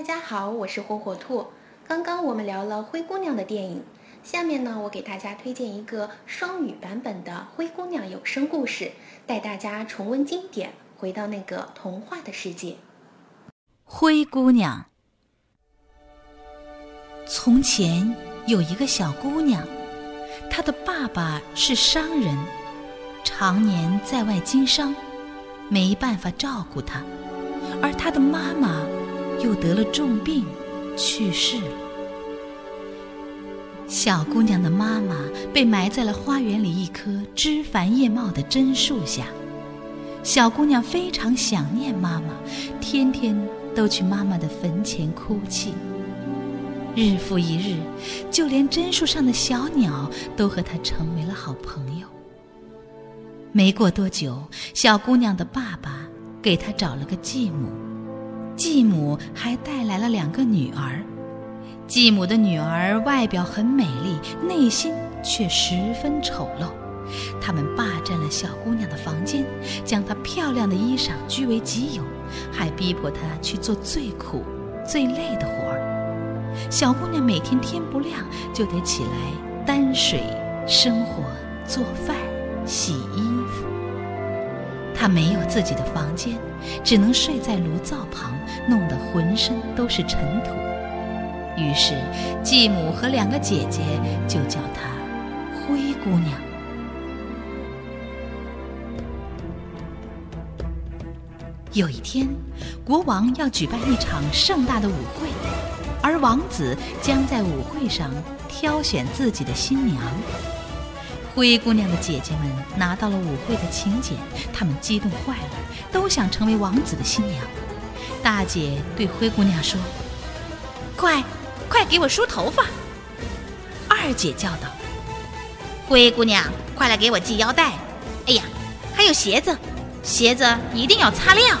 大家好，我是火火兔。刚刚我们聊了《灰姑娘》的电影，下面呢，我给大家推荐一个双语版本的《灰姑娘》有声故事，带大家重温经典，回到那个童话的世界。灰姑娘。从前有一个小姑娘，她的爸爸是商人，常年在外经商，没办法照顾她，而她的妈妈又得了重病，去世了。小姑娘的妈妈被埋在了花园里一棵枝繁叶茂的榛树下，小姑娘非常想念妈妈，天天都去妈妈的坟前哭泣。日复一日，就连榛树上的小鸟都和她成为了好朋友。没过多久，小姑娘的爸爸给她找了个继母，继母还带来了两个女儿。继母的女儿外表很美丽，内心却十分丑陋。他们霸占了小姑娘的房间，将她漂亮的衣裳据为己有，还逼迫她去做最苦、最累的活儿。小姑娘每天天不亮就得起来担水、生火、做饭、洗衣服。她没有自己的房间，只能睡在炉灶旁，弄得浑身都是尘土。于是，继母和两个姐姐就叫她灰姑娘。有一天，国王要举办一场盛大的舞会。而王子将在舞会上挑选自己的新娘。灰姑娘的姐姐们拿到了舞会的请柬，她们激动坏了，都想成为王子的新娘。大姐对灰姑娘说：“快，快给我梳头发！”二姐叫道：“灰姑娘，快来给我系腰带！哎呀，还有鞋子，鞋子一定要擦亮。”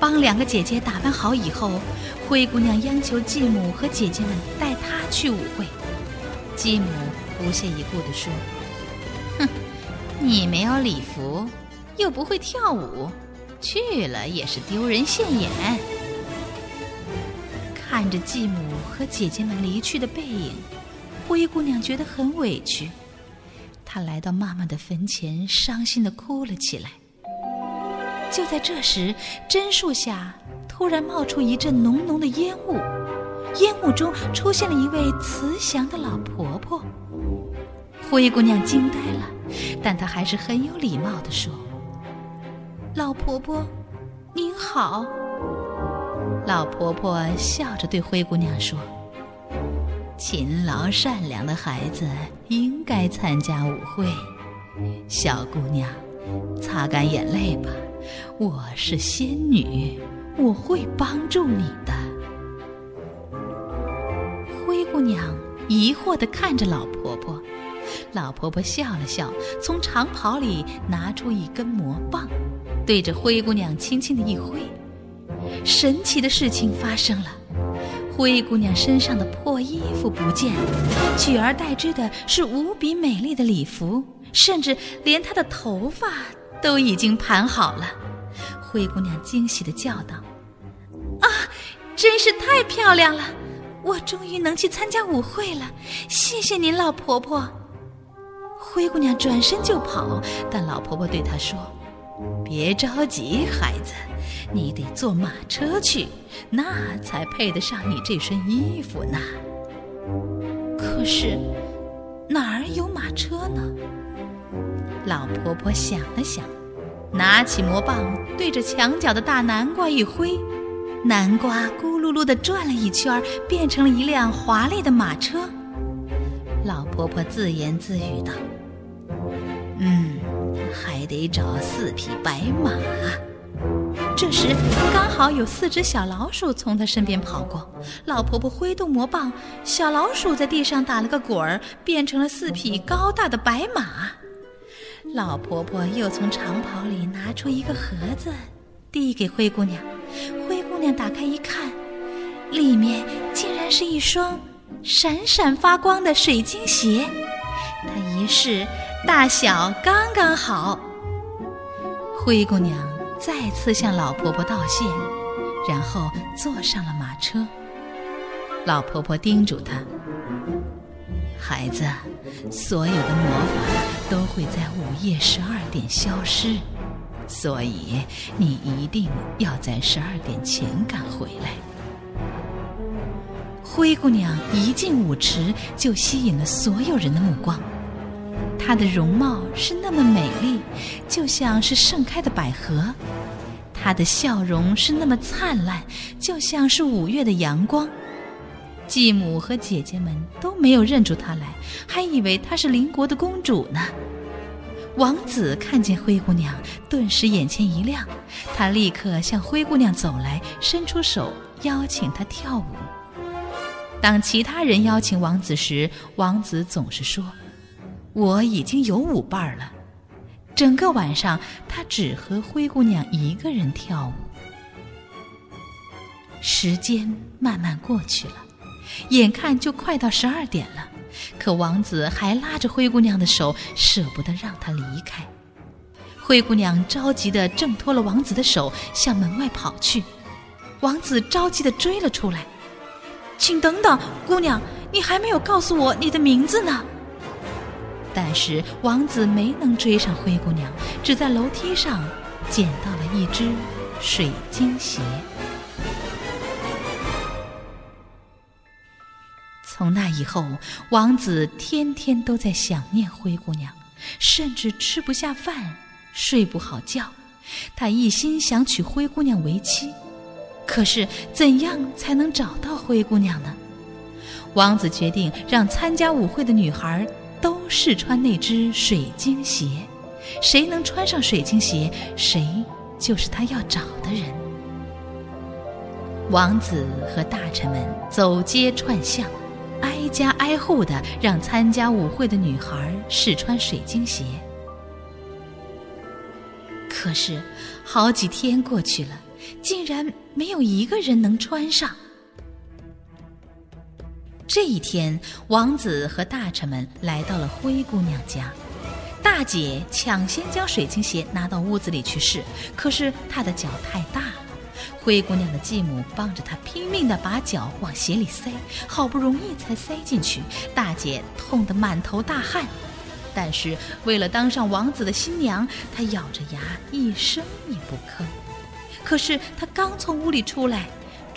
帮两个姐姐打扮好以后。灰姑娘央求继母和姐姐们带她去舞会，继母不屑一顾地说：“哼，你没有礼服，又不会跳舞，去了也是丢人现眼。”看着继母和姐姐们离去的背影，灰姑娘觉得很委屈，她来到妈妈的坟前，伤心的哭了起来。就在这时，榛树下。突然冒出一阵浓浓的烟雾，烟雾中出现了一位慈祥的老婆婆。灰姑娘惊呆了，但她还是很有礼貌地说：“老婆婆，您好。”老婆婆笑着对灰姑娘说：“勤劳善良的孩子应该参加舞会。小姑娘，擦干眼泪吧，我是仙女。”我会帮助你的。灰姑娘疑惑地看着老婆婆，老婆婆笑了笑，从长袍里拿出一根魔棒，对着灰姑娘轻轻的一挥。神奇的事情发生了，灰姑娘身上的破衣服不见，取而代之的是无比美丽的礼服，甚至连她的头发都已经盘好了。灰姑娘惊喜地叫道：“啊，真是太漂亮了！我终于能去参加舞会了，谢谢您，老婆婆。”灰姑娘转身就跑，但老婆婆对她说：“别着急，孩子，你得坐马车去，那才配得上你这身衣服呢。”可是哪儿有马车呢？老婆婆想了想。拿起魔棒，对着墙角的大南瓜一挥，南瓜咕噜噜地转了一圈，变成了一辆华丽的马车。老婆婆自言自语道：“嗯，还得找四匹白马。”这时，刚好有四只小老鼠从她身边跑过。老婆婆挥动魔棒，小老鼠在地上打了个滚儿，变成了四匹高大的白马。老婆婆又从长袍里拿出一个盒子，递给灰姑娘。灰姑娘打开一看，里面竟然是一双闪闪发光的水晶鞋。她一试，大小刚刚好。灰姑娘再次向老婆婆道谢，然后坐上了马车。老婆婆叮嘱她：“孩子，所有的魔法都会在午夜十二点消失，所以你一定要在十二点前赶回来。”灰姑娘一进舞池，就吸引了所有人的目光。她的容貌是那么美丽，就像是盛开的百合；她的笑容是那么灿烂，就像是五月的阳光。继母和姐姐们都没有认出她来，还以为她是邻国的公主呢。王子看见灰姑娘，顿时眼前一亮，他立刻向灰姑娘走来，伸出手邀请她跳舞。当其他人邀请王子时，王子总是说：“我已经有舞伴了。”整个晚上，他只和灰姑娘一个人跳舞。时间慢慢过去了。眼看就快到十二点了，可王子还拉着灰姑娘的手，舍不得让她离开。灰姑娘着急地挣脱了王子的手，向门外跑去。王子着急地追了出来：“请等等，姑娘，你还没有告诉我你的名字呢。”但是王子没能追上灰姑娘，只在楼梯上捡到了一只水晶鞋。从那以后，王子天天都在想念灰姑娘，甚至吃不下饭，睡不好觉。他一心想娶灰姑娘为妻，可是怎样才能找到灰姑娘呢？王子决定让参加舞会的女孩都试穿那只水晶鞋，谁能穿上水晶鞋，谁就是他要找的人。王子和大臣们走街串巷。挨家挨户的让参加舞会的女孩试穿水晶鞋，可是好几天过去了，竟然没有一个人能穿上。这一天，王子和大臣们来到了灰姑娘家，大姐抢先将水晶鞋拿到屋子里去试，可是她的脚太大了。灰姑娘的继母帮着她拼命地把脚往鞋里塞，好不容易才塞进去。大姐痛得满头大汗，但是为了当上王子的新娘，她咬着牙一声也不吭。可是她刚从屋里出来，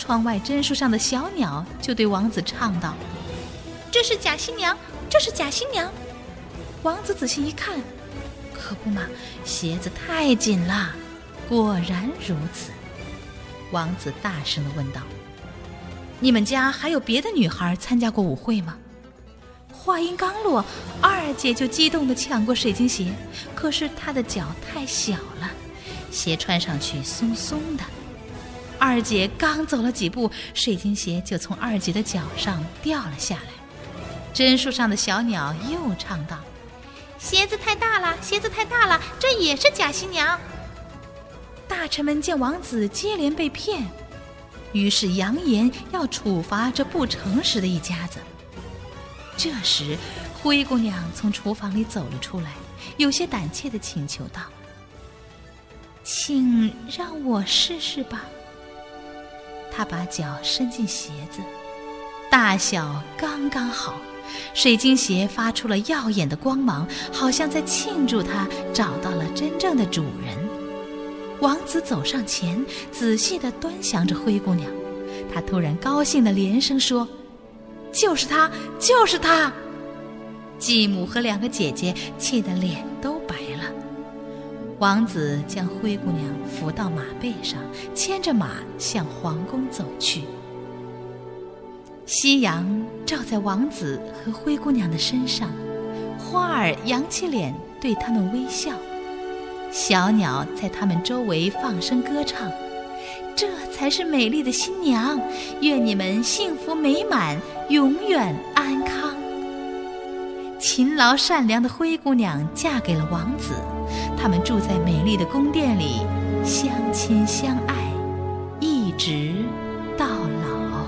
窗外榛树上的小鸟就对王子唱道：“这是假新娘，这是假新娘。”王子仔细一看，可不嘛，鞋子太紧了，果然如此。王子大声地问道：“你们家还有别的女孩参加过舞会吗？”话音刚落，二姐就激动地抢过水晶鞋，可是她的脚太小了，鞋穿上去松松的。二姐刚走了几步，水晶鞋就从二姐的脚上掉了下来。榛树上的小鸟又唱道：“鞋子太大了，鞋子太大了，这也是假新娘。”大臣们见王子接连被骗，于是扬言要处罚这不诚实的一家子。这时，灰姑娘从厨房里走了出来，有些胆怯的请求道：“请让我试试吧。”他把脚伸进鞋子，大小刚刚好，水晶鞋发出了耀眼的光芒，好像在庆祝他找到了真正的主人。王子走上前，仔细地端详着灰姑娘。他突然高兴地连声说：“就是她，就是她！”继母和两个姐姐气得脸。王子将灰姑娘扶到马背上，牵着马向皇宫走去。夕阳照在王子和灰姑娘的身上，花儿扬起脸对他们微笑。小鸟在他们周围放声歌唱，这才是美丽的新娘。愿你们幸福美满，永远安康。勤劳善良的灰姑娘嫁给了王子，他们住在美丽的宫殿里，相亲相爱，一直到老。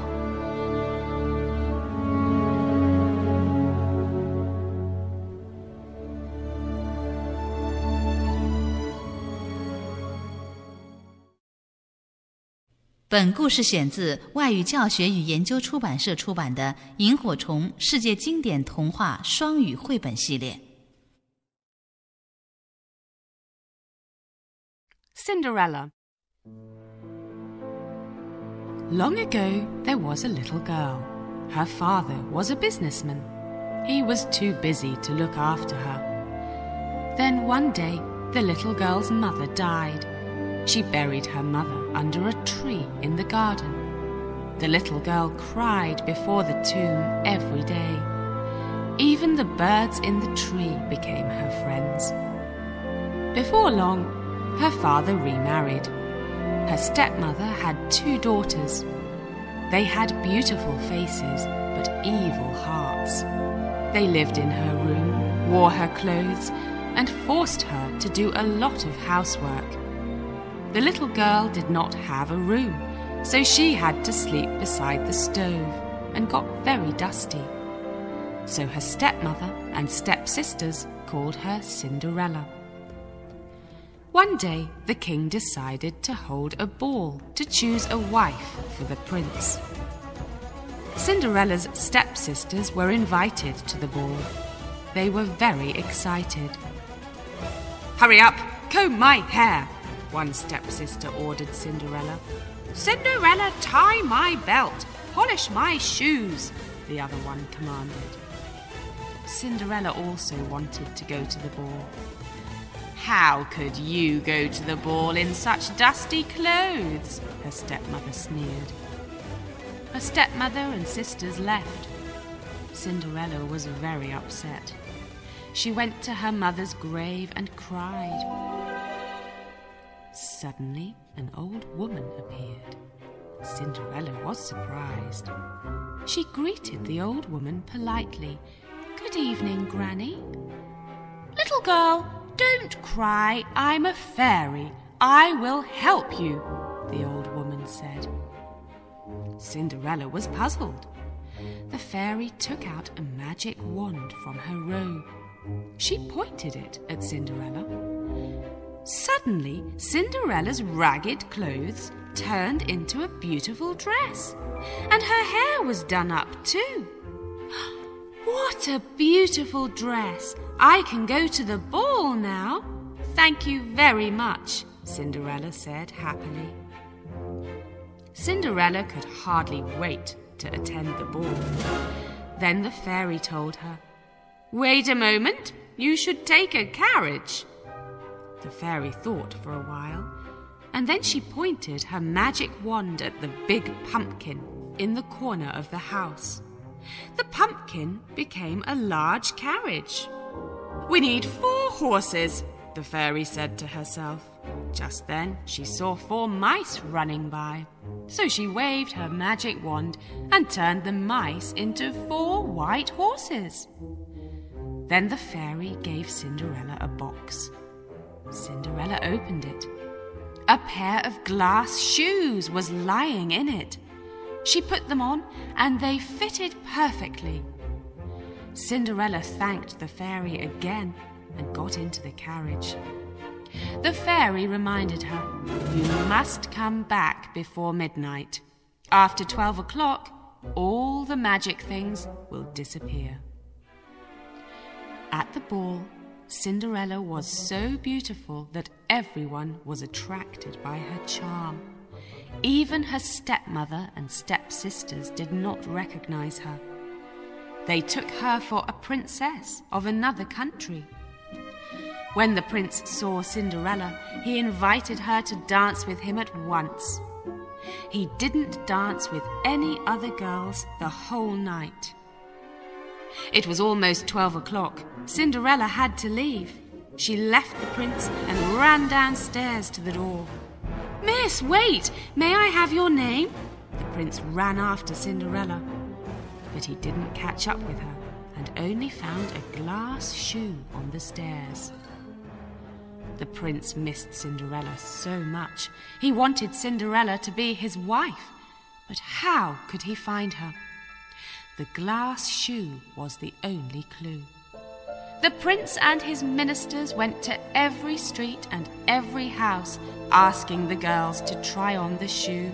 本故事选自外语教学与研究出版社出版的《萤火虫世界经典童话双语绘本系列》。Cinderella. Long ago, there was a little girl. Her father was a businessman. He was too busy to look after her. Then one day, the little girl's mother died. She buried her mother under a tree in the garden. The little girl cried before the tomb every day. Even the birds in the tree became her friends. Before long, her father remarried. Her stepmother had two daughters. They had beautiful faces, but evil hearts. They lived in her room, wore her clothes, and forced her to do a lot of housework. The little girl did not have a room, so she had to sleep beside the stove and got very dusty. So her stepmother and stepsisters called her Cinderella. One day, the king decided to hold a ball to choose a wife for the prince. Cinderella's stepsisters were invited to the ball. They were very excited. Hurry up, comb my hair, one stepsister ordered Cinderella. Cinderella, tie my belt, polish my shoes, the other one commanded. Cinderella also wanted to go to the ball. How could you go to the ball in such dusty clothes? her stepmother sneered. Her stepmother and sisters left. Cinderella was very upset. She went to her mother's grave and cried. Suddenly, an old woman appeared. Cinderella was surprised. She greeted the old woman politely. Good evening, Granny. Little girl, don't cry. I'm a fairy. I will help you, the old woman said. Cinderella was puzzled. The fairy took out a magic wand from her robe. She pointed it at Cinderella. Suddenly, Cinderella's ragged clothes turned into a beautiful dress, and her hair was done up too. What a beautiful dress! I can go to the ball now. Thank you very much, Cinderella said happily. Cinderella could hardly wait to attend the ball. Then the fairy told her, Wait a moment, you should take a carriage. The fairy thought for a while, and then she pointed her magic wand at the big pumpkin in the corner of the house. The pumpkin became a large carriage. We need four horses, the fairy said to herself. Just then she saw four mice running by. So she waved her magic wand and turned the mice into four white horses. Then the fairy gave Cinderella a box. Cinderella opened it. A pair of glass shoes was lying in it. She put them on, and they fitted perfectly. Cinderella thanked the fairy again and got into the carriage. The fairy reminded her, You must come back before midnight. After twelve o'clock, all the magic things will disappear. At the ball, Cinderella was so beautiful that everyone was attracted by her charm. Even her stepmother and stepsisters did not recognize her. They took her for a princess of another country. When the prince saw Cinderella, he invited her to dance with him at once. He didn't dance with any other girls the whole night. It was almost twelve o'clock. Cinderella had to leave. She left the prince and ran downstairs to the door. Miss, wait! May I have your name? The prince ran after Cinderella. But he didn't catch up with her and only found a glass shoe on the stairs. The prince missed Cinderella so much. He wanted Cinderella to be his wife. But how could he find her? The glass shoe was the only clue. The prince and his ministers went to every street and every house, asking the girls to try on the shoe,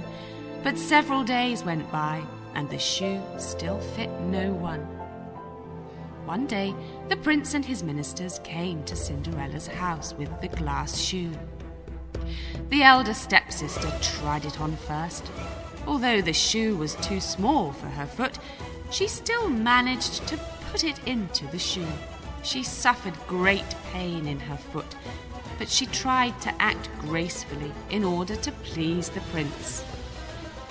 But several days went by, and the shoe still fit no one. One day, the prince and his ministers came to Cinderella's house with the glass shoe. The elder stepsister tried it on first. Although the shoe was too small for her foot, she still managed to put it into the shoe. She suffered great pain in her foot, but she tried to act gracefully in order to please the prince.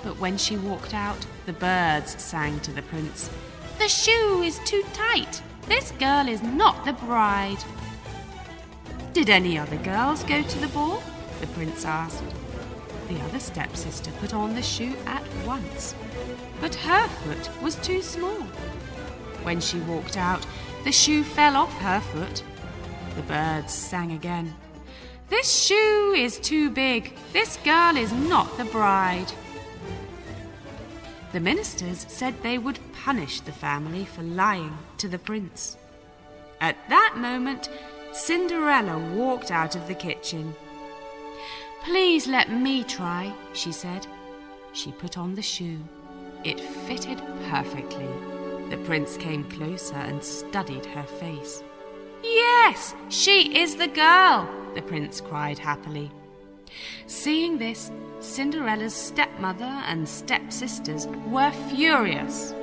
But when she walked out, the birds sang to the prince, The shoe is too tight. This girl is not the bride. Did any other girls go to the ball? The prince asked. The other stepsister put on the shoe at once, but her foot was too small. When she walked out, the shoe fell off her foot. The birds sang again. This shoe is too big. This girl is not the bride. The ministers said they would punish the family for lying to the prince. At that moment, Cinderella walked out of the kitchen. Please let me try, she said. She put on the shoe. It fitted perfectly. The prince came closer and studied her face. Yes, she is the girl, the prince cried happily. Seeing this, Cinderella's stepmother and stepsisters were furious.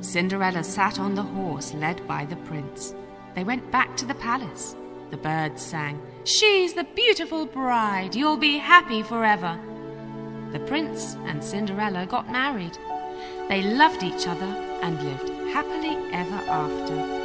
Cinderella sat on the horse led by the prince. They went back to the palace. The birds sang, She's the beautiful bride, you'll be happy forever. The prince and Cinderella got married. They loved each other and lived happily ever after.